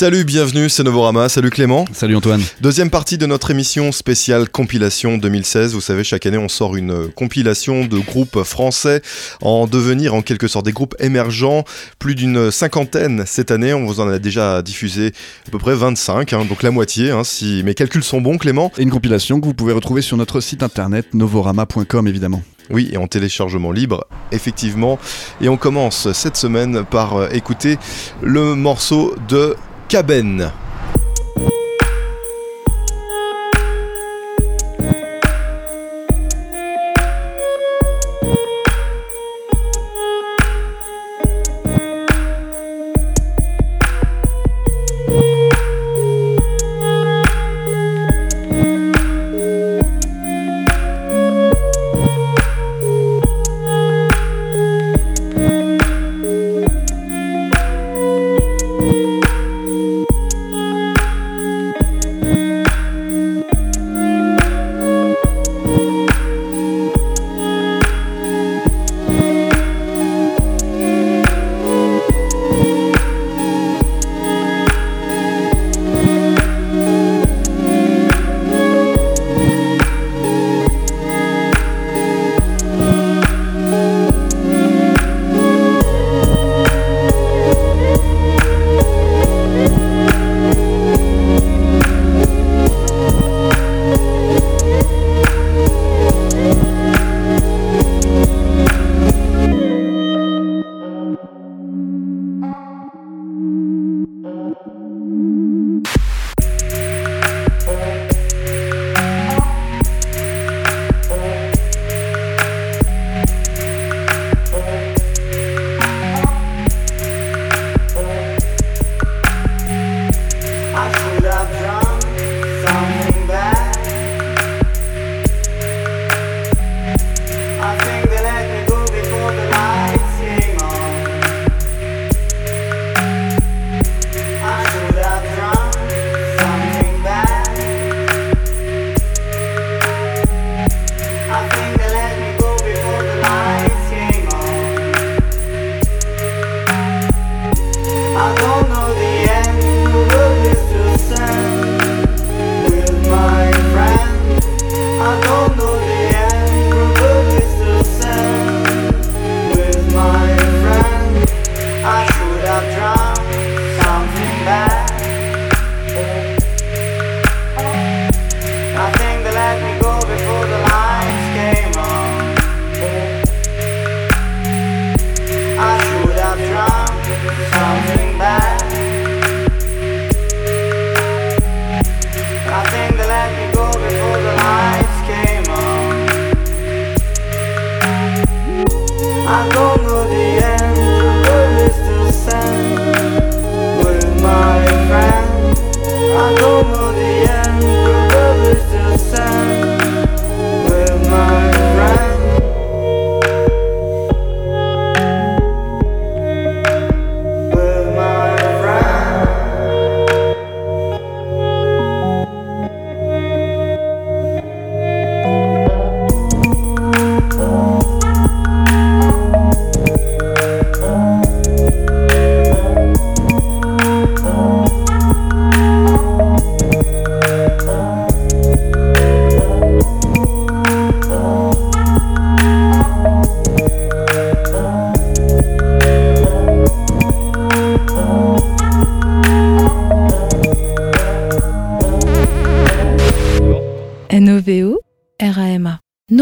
Salut, bienvenue, c'est Novorama. Salut Clément. Salut Antoine. Deuxième partie de notre émission spéciale compilation 2016. Vous savez, chaque année, on sort une compilation de groupes français en devenir en quelque sorte des groupes émergents. Plus d'une cinquantaine cette année. On vous en a déjà diffusé à peu près 25, hein, donc la moitié, hein, si mes calculs sont bons, Clément. Et une compilation que vous pouvez retrouver sur notre site internet novorama.com évidemment. Oui, et en téléchargement libre, effectivement. Et on commence cette semaine par euh, écouter le morceau de Caben.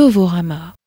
Novorama.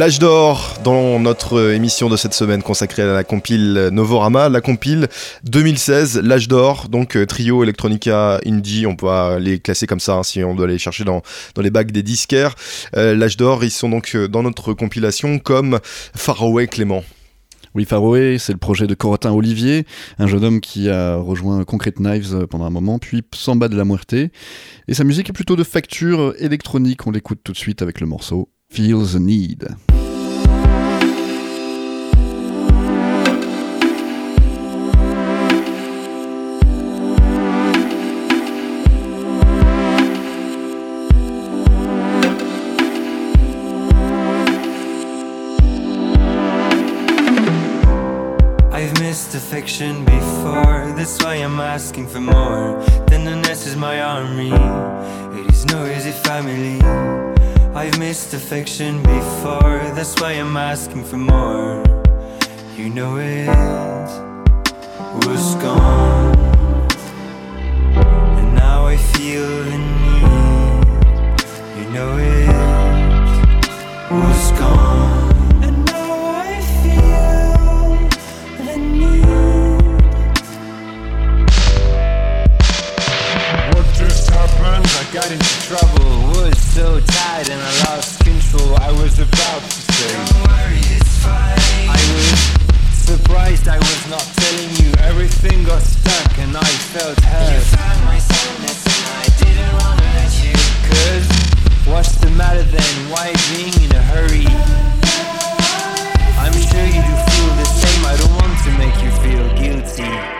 L'âge d'or dans notre émission de cette semaine consacrée à la compile Novorama, la compile 2016, l'âge d'or, donc euh, trio electronica indie, on peut les classer comme ça hein, si on doit aller chercher dans, dans les bacs des disquaires. Euh, l'âge d'or, ils sont donc euh, dans notre compilation comme Faraway Clément. Oui, Faroé, c'est le projet de Corotin Olivier, un jeune homme qui a rejoint Concrete Knives pendant un moment, puis Samba de la Muerte. Et sa musique est plutôt de facture électronique, on l'écoute tout de suite avec le morceau Feel the Need. Affection before. That's why I'm asking for more. Tenderness is my army. It is no easy family. I've missed affection before. That's why I'm asking for more. You know it was gone. And now I feel the need. You know it was got into trouble. Was so tired and I lost control. I was about to say Don't worry, it's fine. I was surprised I was not telling you. Everything got stuck and I felt hurt. You found my sadness and I didn't wanna let you. Cause what's the matter then? Why being in a hurry? I'm sure you do feel the same. I don't want to make you feel guilty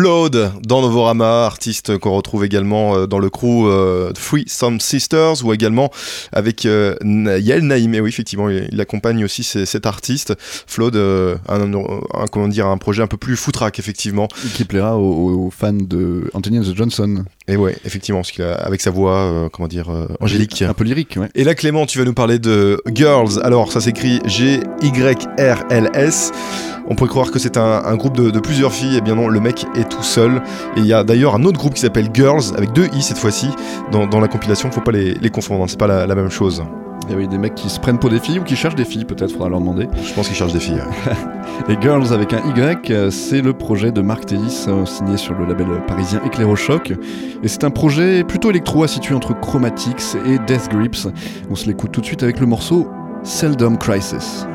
Flawed dans Novorama, artiste qu'on retrouve également euh, dans le crew euh, Free Some Sisters ou également avec euh, Yael Naïm. Et oui, effectivement, il, accompagne aussi ces- cet artiste. Flawed, euh, un, un- comment dire, un projet un peu plus foutraque, effectivement. Qui plaira aux, aux fans de Anthony and the Johnson. Et ouais, effectivement, parce qu'il a, avec sa voix, euh, comment dire, euh, angélique. Un peu lyrique, ouais. Et là, Clément, tu vas nous parler de Girls. Alors, ça s'écrit G-Y-R-L-S. On pourrait croire que c'est un, un groupe de, de plusieurs filles. Eh bien non, le mec est tout seul. Et il y a d'ailleurs un autre groupe qui s'appelle Girls, avec deux i cette fois-ci, dans, dans la compilation. Faut pas les, les confondre, hein, c'est pas la, la même chose. Il a oui, des mecs qui se prennent pour des filles ou qui cherchent des filles, peut-être, faudra leur demander. Je pense qu'ils cherchent des filles. Et Girls avec un Y, euh, c'est le projet de Marc Tellis, euh, signé sur le label parisien Éclairochoc. Et c'est un projet plutôt électro à situer entre Chromatics et Death Grips. On se l'écoute tout de suite avec le morceau Seldom Crisis.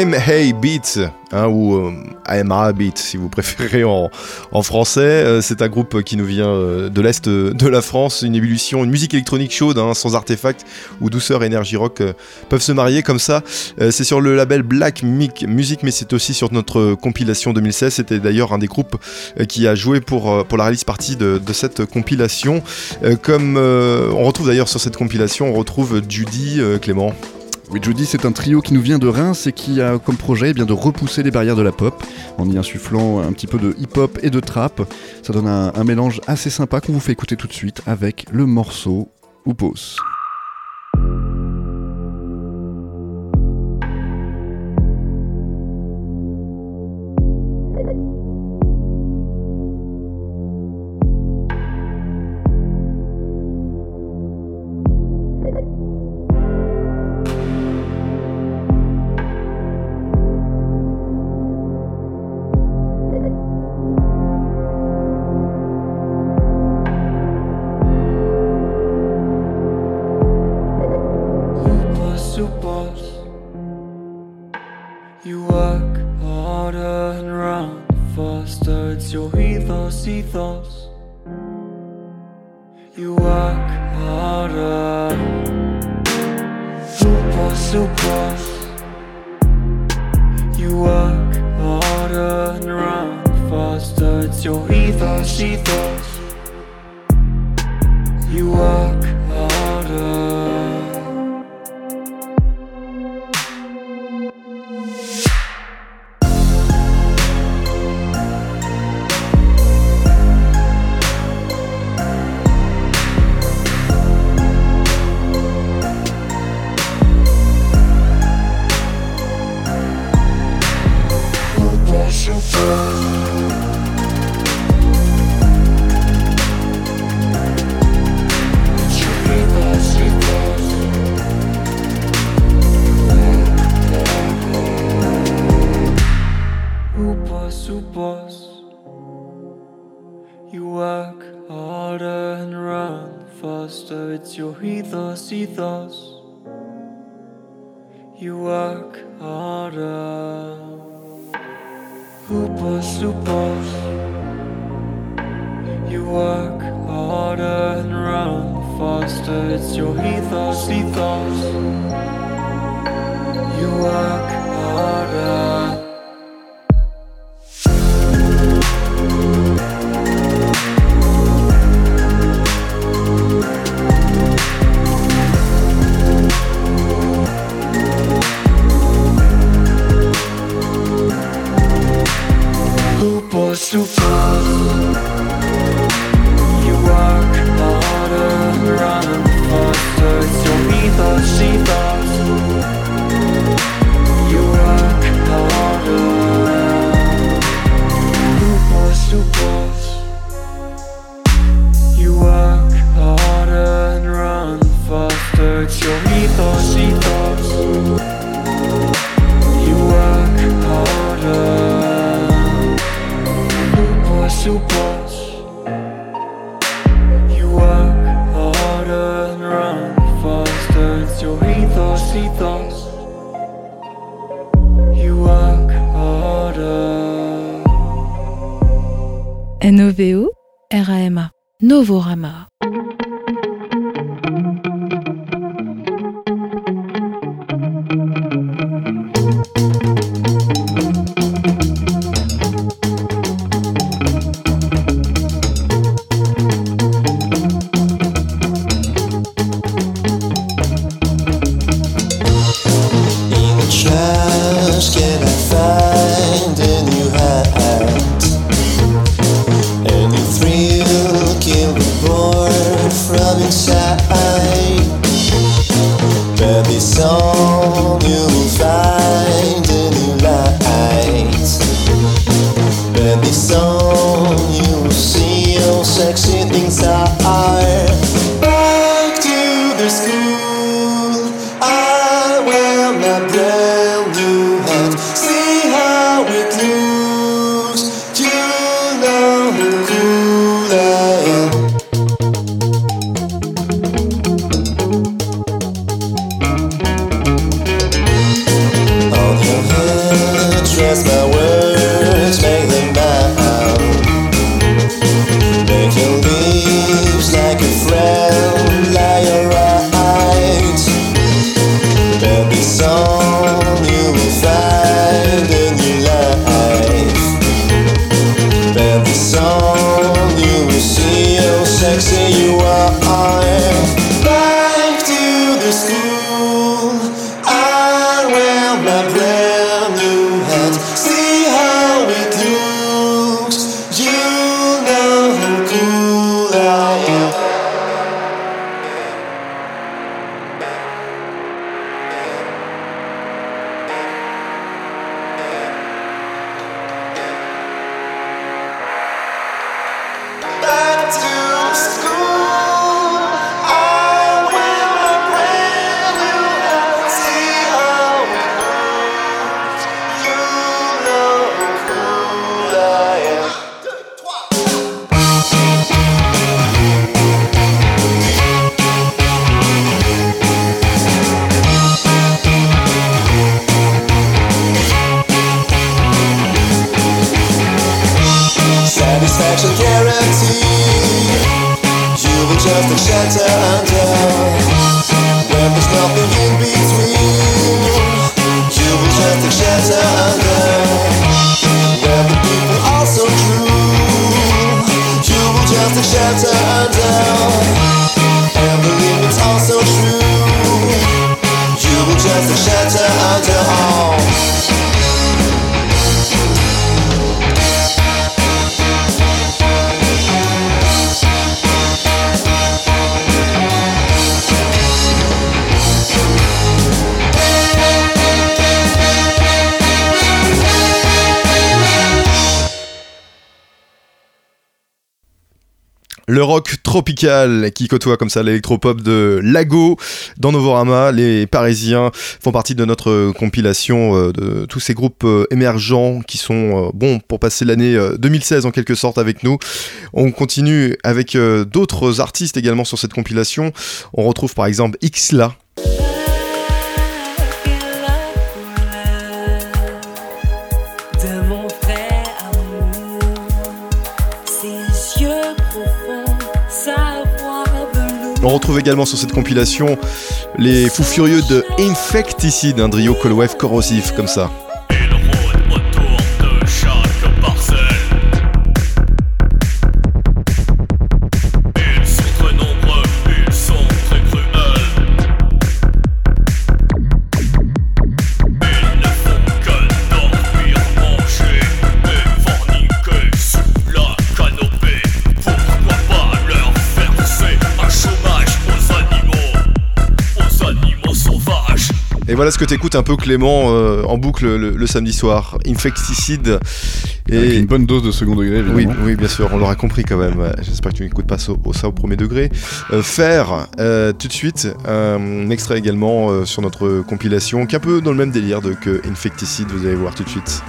Hey Beats, hein, ou euh, AMA Beats si vous préférez en, français. Euh, c'est un groupe qui nous vient euh, de l'Est de la France, une ébullition, une musique électronique chaude, hein, sans artefacts, où douceur et énergie rock euh, peuvent se marier comme ça. C'est sur le label Black Mic Music, mais c'est aussi sur notre compilation 2016. C'était d'ailleurs un des groupes qui a joué pour, pour la release partie de, de cette compilation. Comme on retrouve d'ailleurs sur cette compilation, on retrouve Judy Clément. Oui, Judy, c'est un trio qui nous vient de Reims et qui a comme projet eh bien, de repousser les barrières de la pop en y insufflant un petit peu de hip-hop et de trap. Ça donne un, mélange assez sympa qu'on vous fait écouter tout de suite avec le morceau Oupos. Super You work harder. Who boss? You work harder and run faster. It's your ethos, ethos. You work harder. Tropical qui côtoie comme ça l'électropop de Lago dans Novorama. Les Parisiens font partie de notre compilation euh, de tous ces groupes euh, émergents qui sont euh, bons pour passer l'année euh, 2016 en quelque sorte avec nous. On continue avec d'autres artistes également sur cette compilation. On retrouve par exemple Xla. On retrouve également sur cette compilation les fous furieux de Infecticide, un trio Cold corrosif comme ça. Et voilà ce que t'écoutes un peu Clément euh, en boucle le, le samedi soir. Infecticide. Avec Et une bonne dose de second degré, oui, évidemment. oui, bien sûr, on l'aura compris quand même. J'espère que tu n'écoutes pas ça, au- ça au premier degré. Euh, faire euh, tout de suite un extrait également sur notre compilation, qui est un peu dans le même délire de, que Infecticide, vous allez voir tout de suite.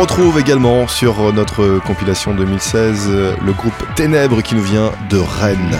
On retrouve également sur notre compilation 2016 euh, le groupe Ténèbres qui nous vient de Rennes.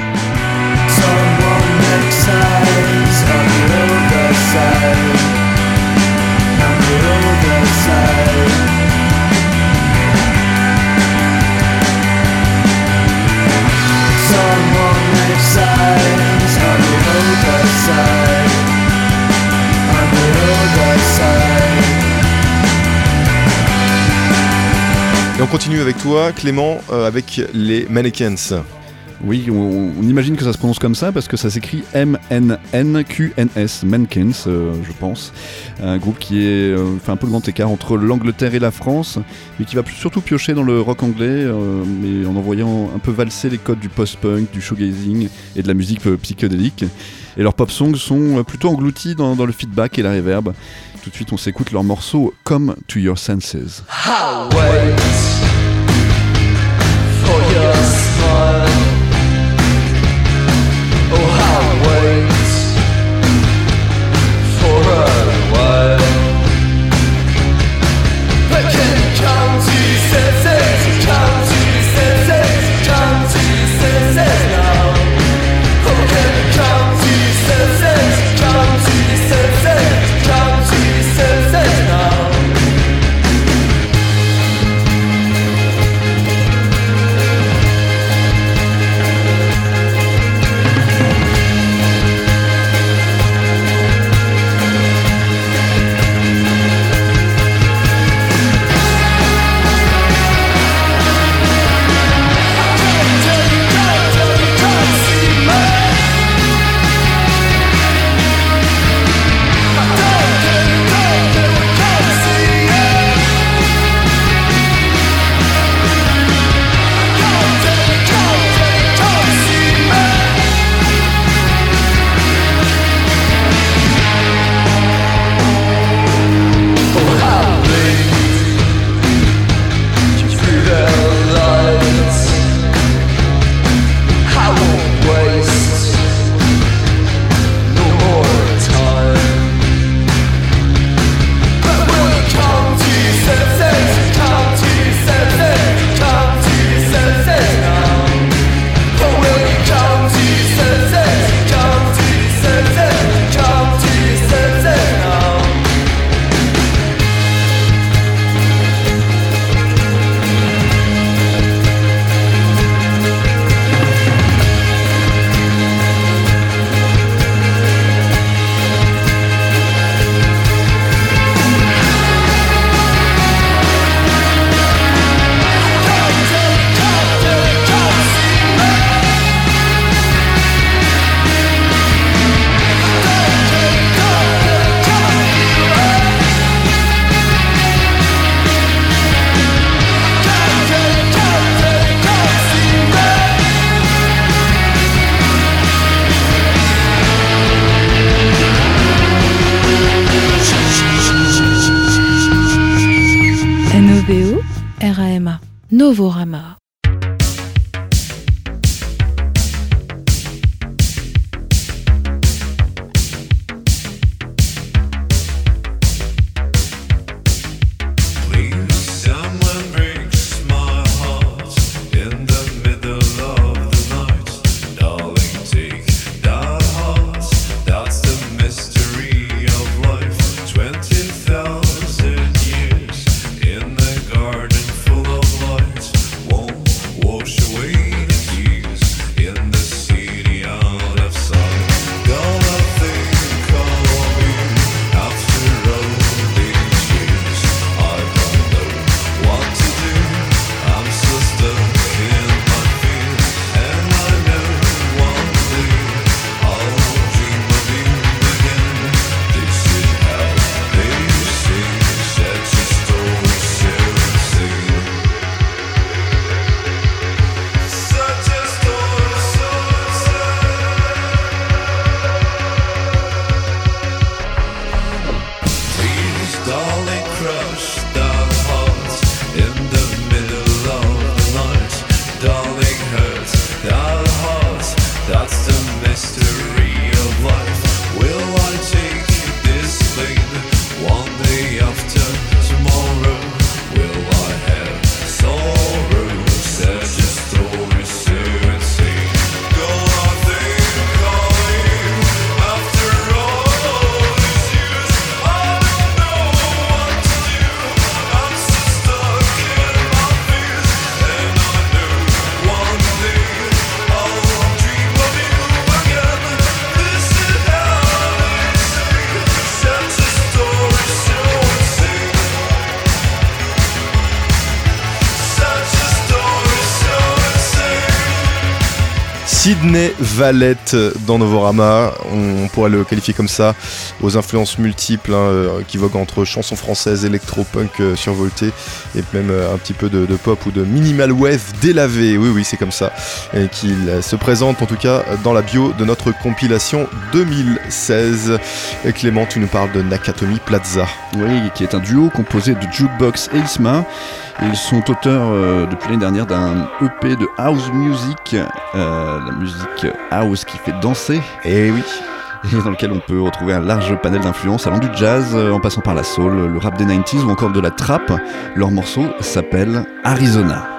Et on continue avec toi, Clément, euh, avec les Mannequins. Oui, on, imagine que ça se prononce comme ça parce que ça s'écrit M-N-N-Q-N-S, Menkins, euh, je pense. Un groupe qui est, euh, fait un peu le grand écart entre l'Angleterre et la France, mais qui va surtout piocher dans le rock anglais, euh, mais en envoyant un peu valser les codes du post-punk, du shoegazing et de la musique psychédélique et leurs pop songs sont euh, plutôt engloutis dans, le feedback et la reverb. Tout de suite, on s'écoute leur morceau Come to Your Senses. Wait. Sydney Valette dans Novorama, on pourrait le qualifier comme ça, aux influences multiples, hein, euh, qui voguent entre chansons françaises, électro-punk euh, survolté, et même euh, un petit peu de, pop ou de minimal wave délavé, oui oui c'est comme ça, et qu'il se présente en tout cas dans la bio de notre compilation 2016. Et Clément, tu nous parles de Nakatomi Plaza. Oui, qui est un duo composé de Jukebox et Isma. Ils sont auteurs depuis l'année dernière d'un EP de house music, la musique house qui fait danser. Et oui. Dans lequel on peut retrouver un large panel d'influences allant du jazz euh, en passant par la soul, le rap des 90s ou encore de la trap. Leur morceau s'appelle Arizona.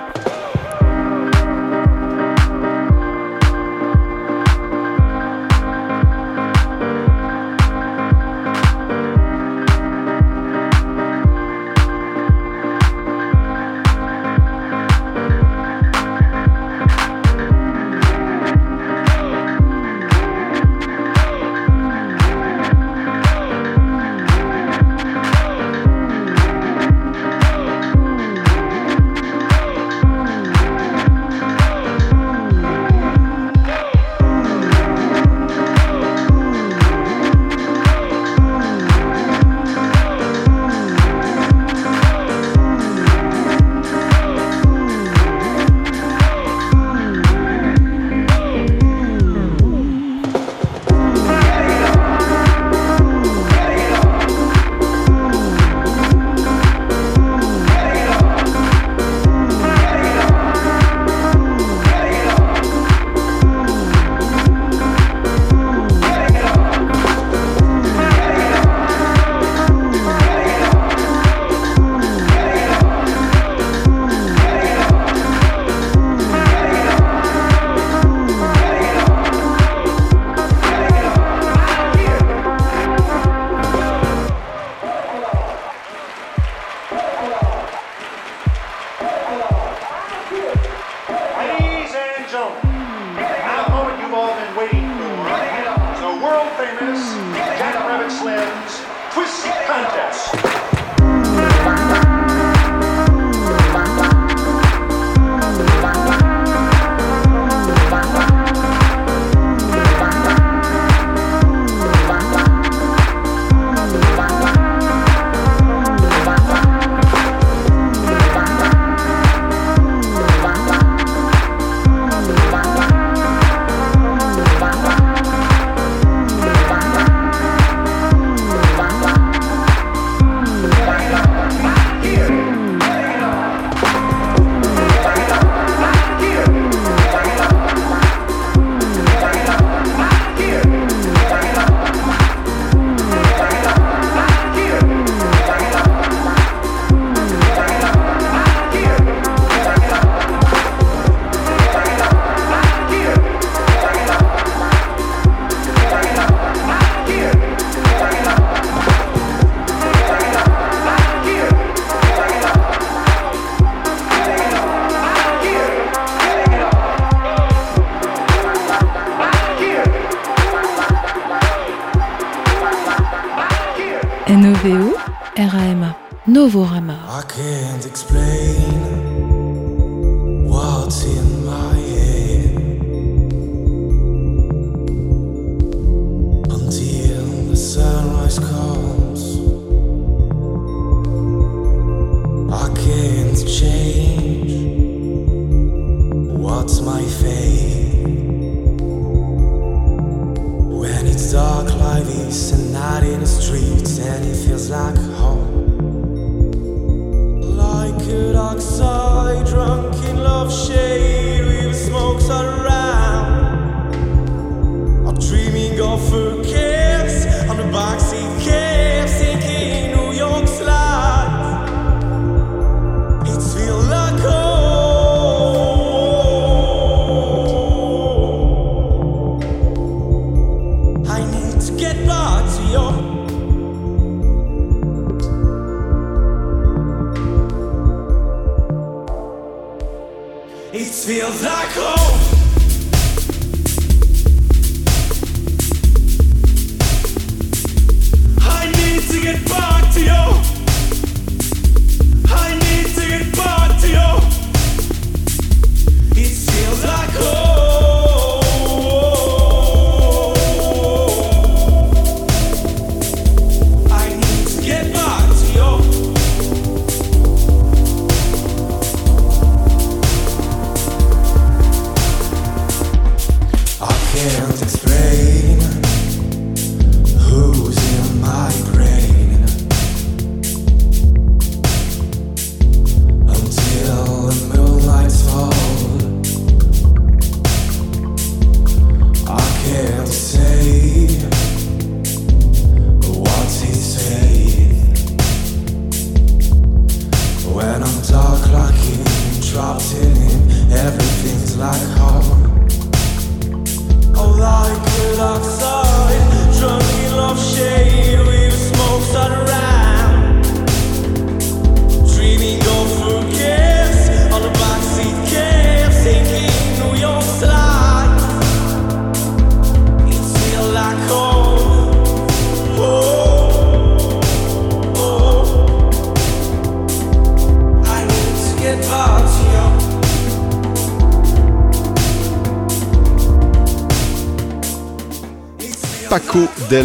It feels like home.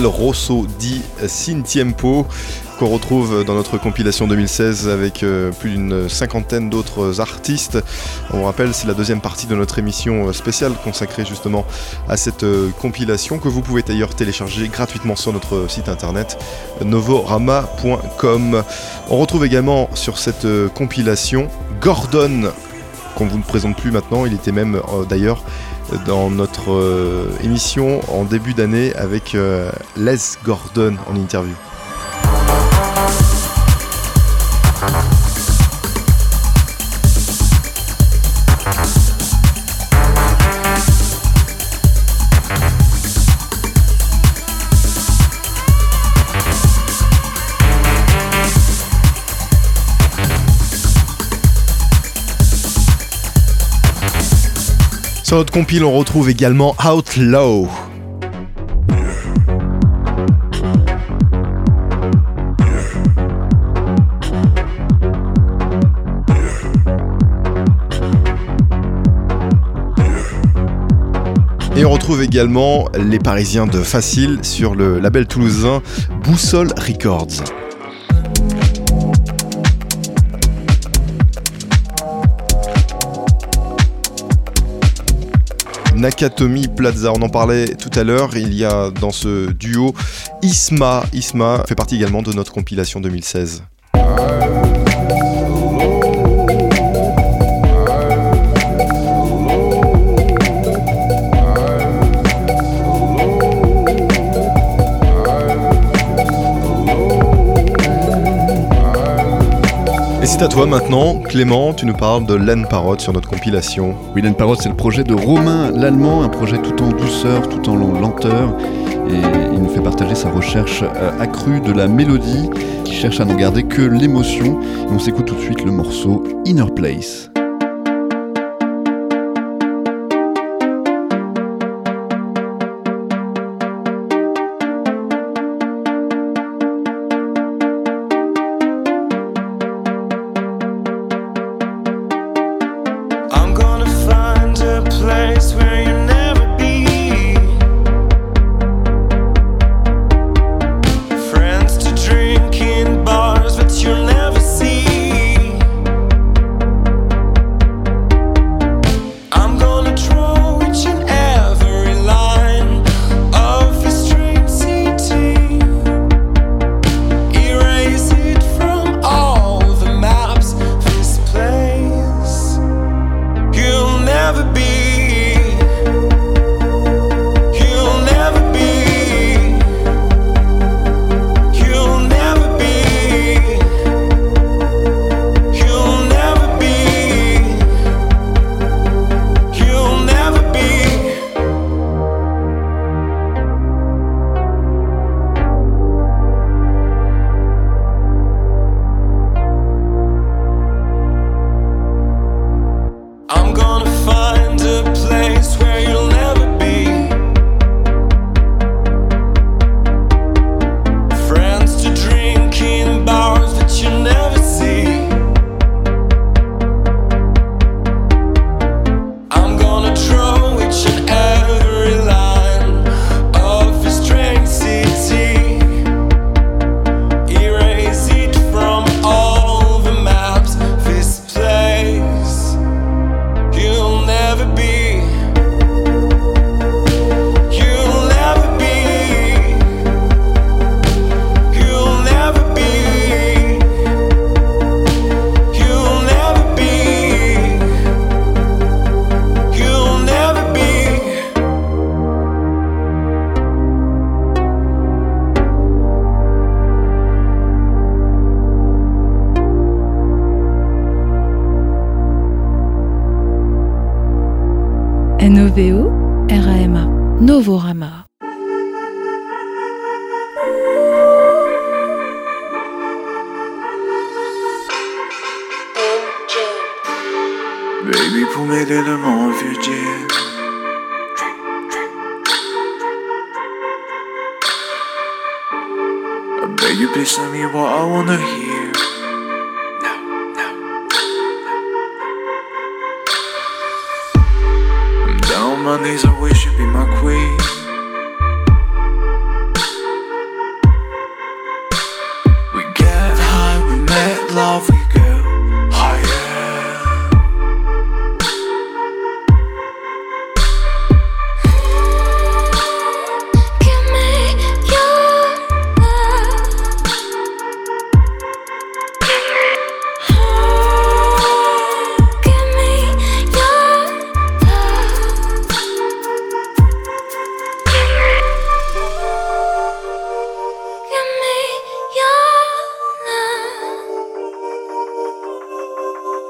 Rosso di Cintiempo qu'on retrouve dans notre compilation 2016 avec euh, plus d'une cinquantaine d'autres artistes. On rappelle, c'est la deuxième partie de notre émission euh, spéciale consacrée justement à cette euh, compilation que vous pouvez d'ailleurs télécharger gratuitement sur notre site internet novorama.com. On retrouve également sur cette compilation Gordon qu'on vous ne présente plus maintenant, il était même d'ailleurs dans notre euh, émission en début d'année avec euh, Les Gordon en interview. Sur notre compile, on retrouve également Outlaw. Et on retrouve également les Parisiens de Facile sur le label toulousain Boussole Records. Nakatomi Plaza, on en parlait tout à l'heure, il y a dans ce duo Isma. Isma fait partie également de notre compilation 2016. Et c'est à toi maintenant, Clément, tu nous parles de Len Parrot sur notre compilation. Oui, Len Parrot, c'est le projet de Romain l'Allemand, un projet tout en douceur, tout en lenteur. Et il nous fait partager sa recherche euh, accrue de la mélodie, qui cherche à n'en garder que l'émotion. Et on s'écoute tout de suite le morceau Inner Place.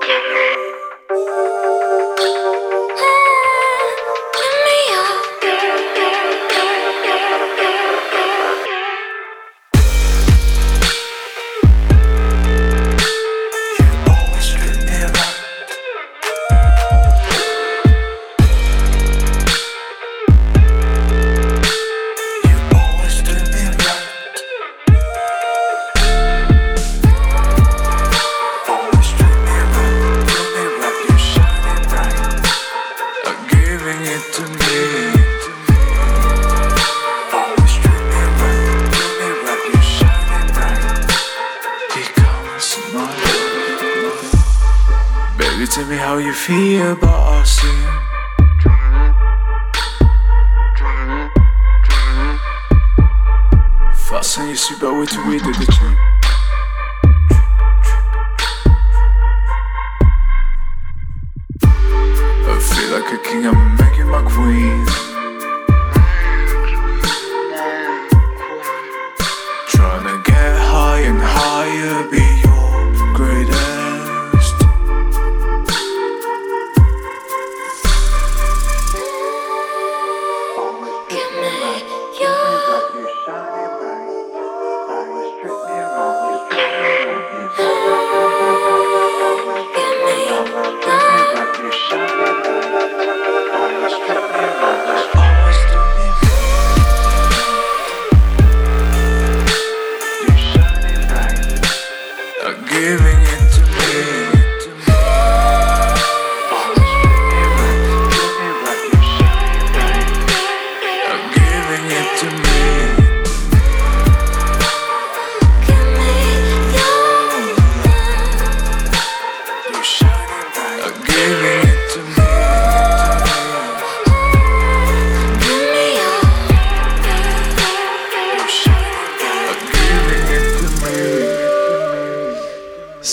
Yeah.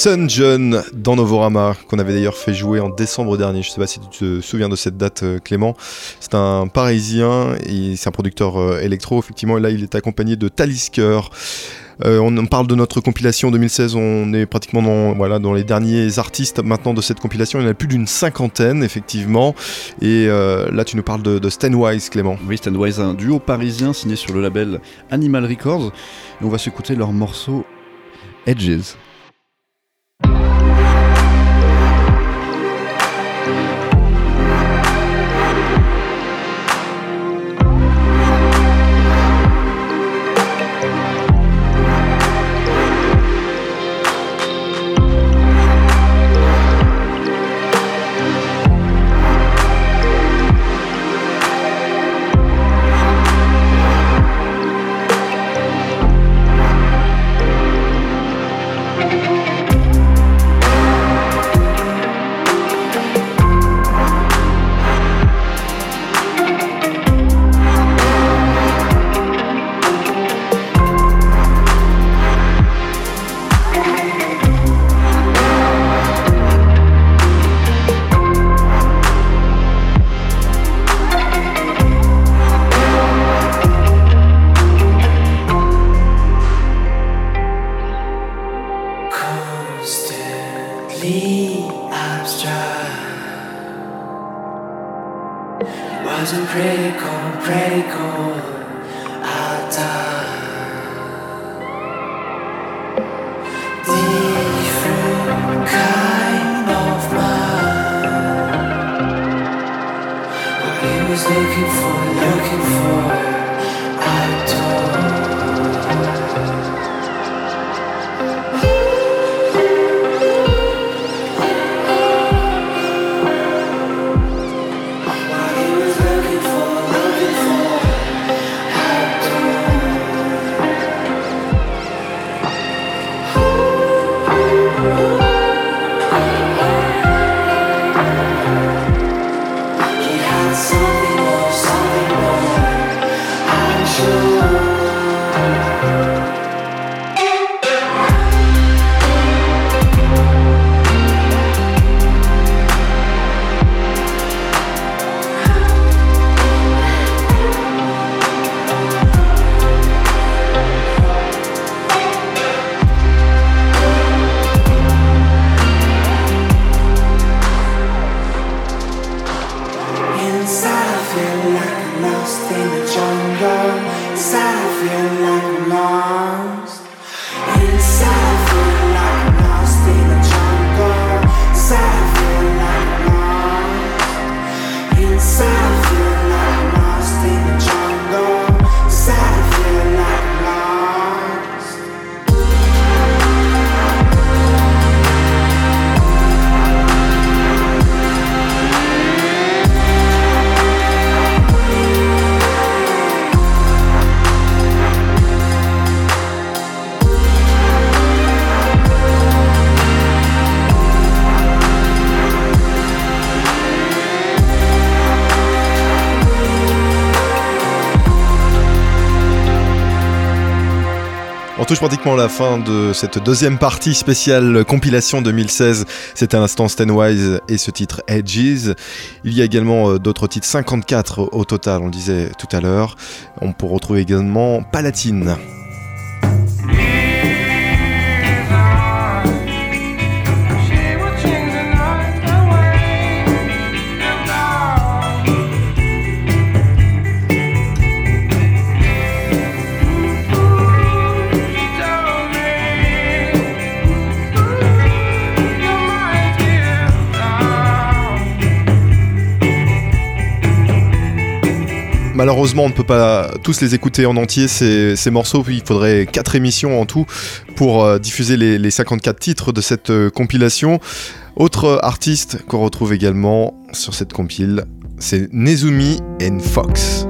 Sun John dans Novorama, qu'on avait d'ailleurs fait jouer en décembre dernier. Je sais pas si tu te souviens de cette date, euh, Clément. C'est un parisien et c'est un producteur euh, électro, effectivement. Et là, il est accompagné de Talisker. Euh, on parle de notre compilation 2016, on est pratiquement dans, les derniers artistes maintenant de cette compilation. Il y en a plus d'une cinquantaine, effectivement. Et euh, là, tu nous parles de, de Clément. Oui, Standwise, un duo parisien signé sur le label Animal Records. On va s'écouter leur morceau Edges. Abstract. Wasn't critical, critical. I died. Different kind of. What he was looking for, On touche pratiquement à la fin de cette deuxième partie spéciale compilation 2016. C'était un instant Stanwise et ce titre Edges. Il y a également euh, d'autres titres, 54 au total, on disait tout à l'heure. On peut retrouver également Palatine. Malheureusement, on ne peut pas tous les écouter en entier, ces, morceaux. Il faudrait 4 émissions en tout pour euh, diffuser les, les 54 titres de cette euh, compilation. Autre artiste qu'on retrouve également sur cette compile, c'est Nezumi and Fox.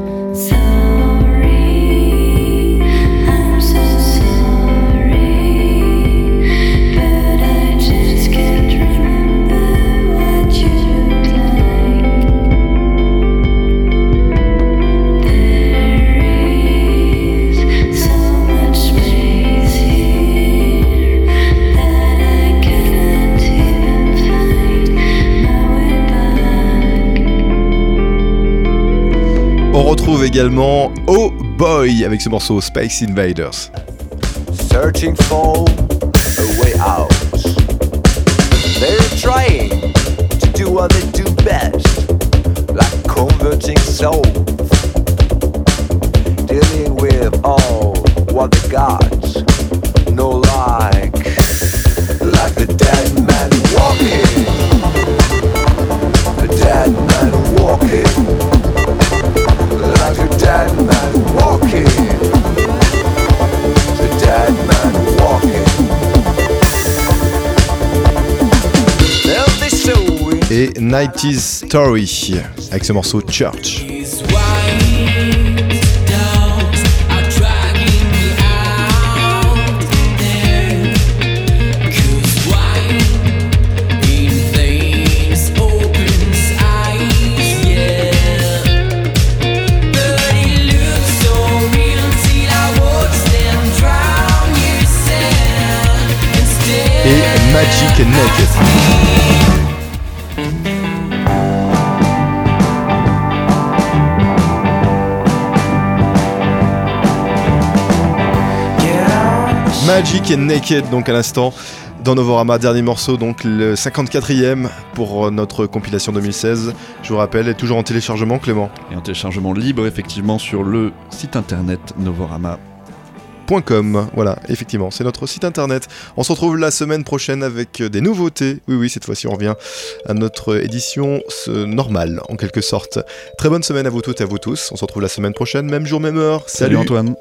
Retrouve également Oh Boy avec ce morceau Space Invaders. searching for a way out. They're trying to do what they do best, like converting souls, dealing with all what the gods know like, like the dead man walking, Et 90s Story avec ce morceau Church. Magic Naked. Magic and Naked, donc à l'instant, dans Novorama, dernier morceau, donc le 54e pour notre compilation 2016. Je vous rappelle, est toujours en téléchargement, Clément. Et un téléchargement libre, effectivement, sur le site internet Novorama. .com, voilà, effectivement, c'est notre site internet. On se retrouve la semaine prochaine avec euh, des nouveautés. Oui, oui, cette fois-ci, on revient à notre édition normale, en quelque sorte. Très bonne semaine à vous toutes et à vous tous. On se retrouve la semaine prochaine, même jour, même heure. Salut Antoine.